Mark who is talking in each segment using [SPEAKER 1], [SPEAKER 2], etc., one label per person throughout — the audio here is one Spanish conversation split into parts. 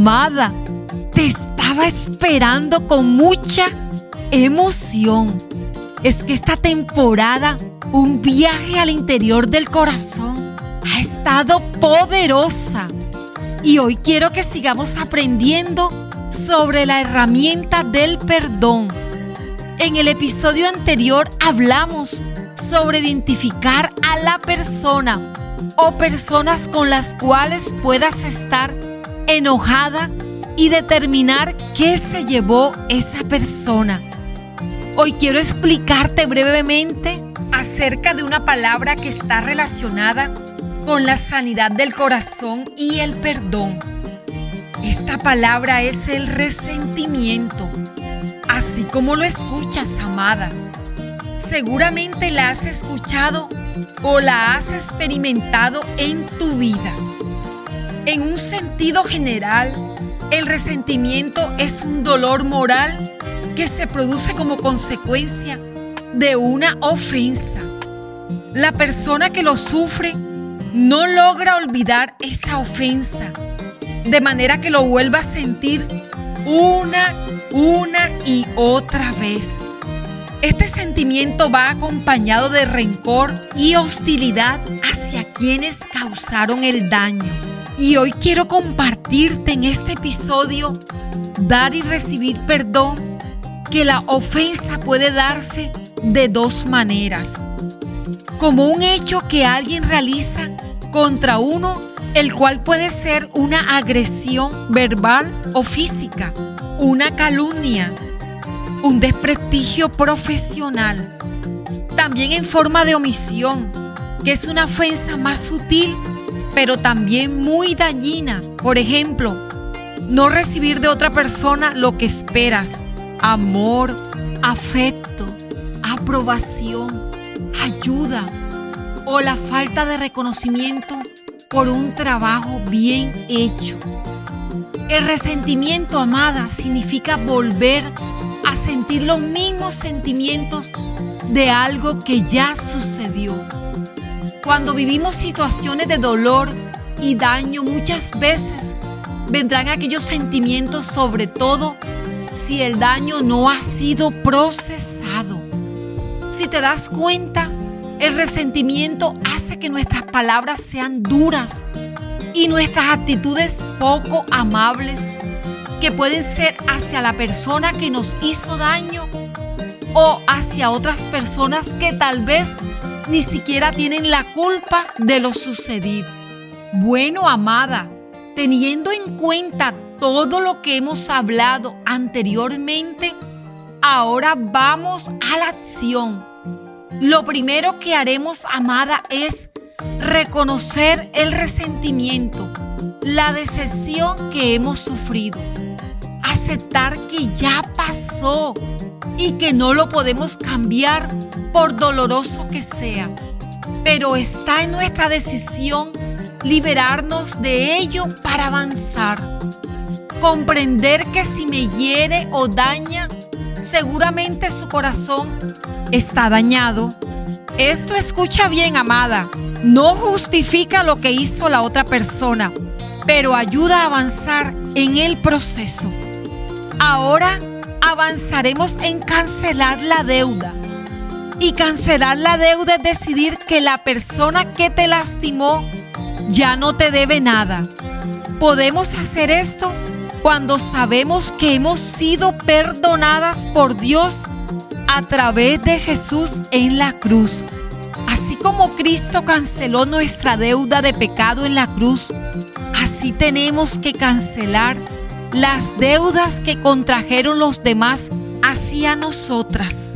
[SPEAKER 1] amada, te estaba esperando con mucha emoción. Es que esta temporada, un viaje al interior del corazón, ha estado poderosa. Y hoy quiero que sigamos aprendiendo sobre la herramienta del perdón. En el episodio anterior hablamos sobre identificar a la persona o personas con las cuales puedas estar enojada y determinar qué se llevó esa persona. Hoy quiero explicarte brevemente acerca de una palabra que está relacionada con la sanidad del corazón y el perdón. Esta palabra es el resentimiento, así como lo escuchas, amada. Seguramente la has escuchado o la has experimentado en tu vida. En un sentido general, el resentimiento es un dolor moral que se produce como consecuencia de una ofensa. La persona que lo sufre no logra olvidar esa ofensa, de manera que lo vuelva a sentir una, una y otra vez. Este sentimiento va acompañado de rencor y hostilidad hacia quienes causaron el daño. Y hoy quiero compartirte en este episodio dar y recibir perdón, que la ofensa puede darse de dos maneras. Como un hecho que alguien realiza contra uno, el cual puede ser una agresión verbal o física, una calumnia, un desprestigio profesional. También en forma de omisión, que es una ofensa más sutil pero también muy dañina. Por ejemplo, no recibir de otra persona lo que esperas. Amor, afecto, aprobación, ayuda o la falta de reconocimiento por un trabajo bien hecho. El resentimiento, amada, significa volver a sentir los mismos sentimientos de algo que ya sucedió. Cuando vivimos situaciones de dolor y daño muchas veces vendrán aquellos sentimientos sobre todo si el daño no ha sido procesado. Si te das cuenta, el resentimiento hace que nuestras palabras sean duras y nuestras actitudes poco amables que pueden ser hacia la persona que nos hizo daño o hacia otras personas que tal vez ni siquiera tienen la culpa de lo sucedido. Bueno, amada, teniendo en cuenta todo lo que hemos hablado anteriormente, ahora vamos a la acción. Lo primero que haremos, amada, es reconocer el resentimiento, la decepción que hemos sufrido, aceptar que ya pasó y que no lo podemos cambiar por doloroso que sea. Pero está en nuestra decisión liberarnos de ello para avanzar. Comprender que si me hiere o daña, seguramente su corazón está dañado. Esto escucha bien, amada. No justifica lo que hizo la otra persona, pero ayuda a avanzar en el proceso. Ahora avanzaremos en cancelar la deuda y cancelar la deuda es decidir que la persona que te lastimó ya no te debe nada. Podemos hacer esto cuando sabemos que hemos sido perdonadas por Dios a través de Jesús en la cruz. Así como Cristo canceló nuestra deuda de pecado en la cruz, así tenemos que cancelar las deudas que contrajeron los demás hacia nosotras.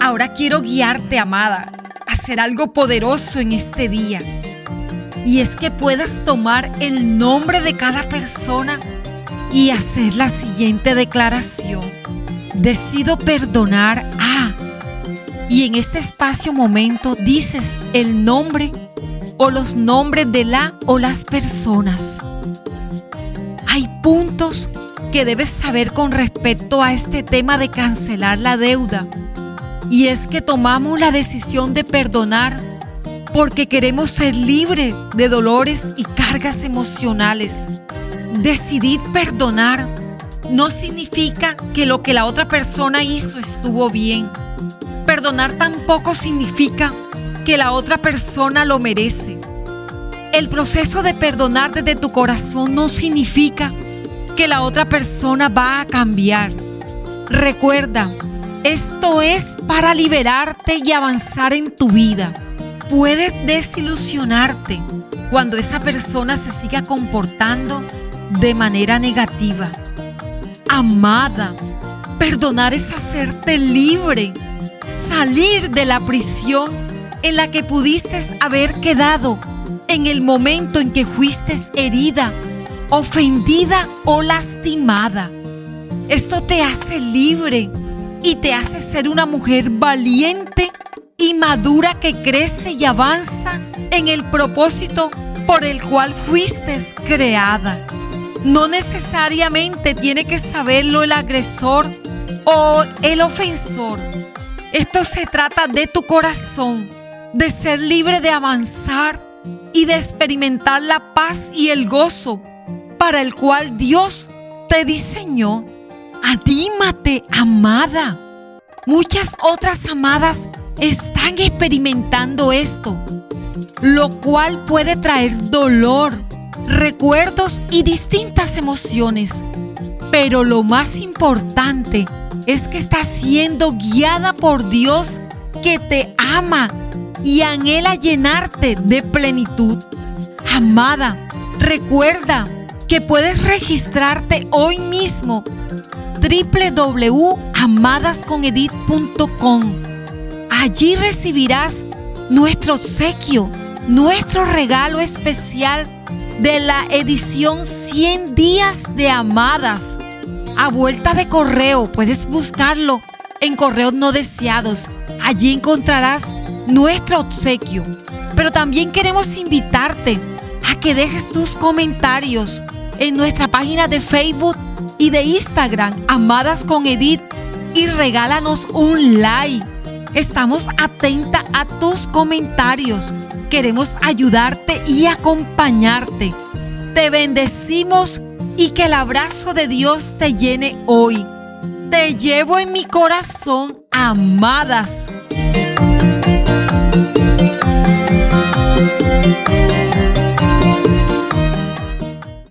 [SPEAKER 1] Ahora quiero guiarte, amada, a hacer algo poderoso en este día. Y es que puedas tomar el nombre de cada persona y hacer la siguiente declaración. Decido perdonar a... Y en este espacio momento dices el nombre o los nombres de la o las personas. Hay puntos que debes saber con respecto a este tema de cancelar la deuda y es que tomamos la decisión de perdonar porque queremos ser libres de dolores y cargas emocionales. decidir perdonar no significa que lo que la otra persona hizo estuvo bien. Perdonar tampoco significa que la otra persona lo merece. El proceso de perdonar desde tu corazón no significa que la otra persona va a cambiar. Recuerda, esto es para liberarte y avanzar en tu vida. Puedes desilusionarte cuando esa persona se siga comportando de manera negativa. Amada, perdonar es hacerte libre, salir de la prisión en la que pudiste haber quedado en el momento en que fuiste herida, ofendida o lastimada. Esto te hace libre y te hace ser una mujer valiente y madura que crece y avanza en el propósito por el cual fuiste creada. No necesariamente tiene que saberlo el agresor o el ofensor. Esto se trata de tu corazón, de ser libre de avanzar y de experimentar la paz y el gozo para el cual Dios te diseñó. Adímate, amada. Muchas otras amadas están experimentando esto, lo cual puede traer dolor, recuerdos y distintas emociones. Pero lo más importante es que estás siendo guiada por Dios que te ama y anhela llenarte de plenitud. Amada, recuerda que puedes registrarte hoy mismo www.amadasconedit.com. Allí recibirás nuestro obsequio, nuestro regalo especial de la edición 100 días de Amadas. A vuelta de correo, puedes buscarlo en correos no deseados. Allí encontrarás nuestro obsequio. Pero también queremos invitarte a que dejes tus comentarios en nuestra página de Facebook y de Instagram, Amadas con Edith, y regálanos un like. Estamos atenta a tus comentarios. Queremos ayudarte y acompañarte. Te bendecimos y que el abrazo de Dios te llene hoy. Te llevo en mi corazón, amadas. Thank you.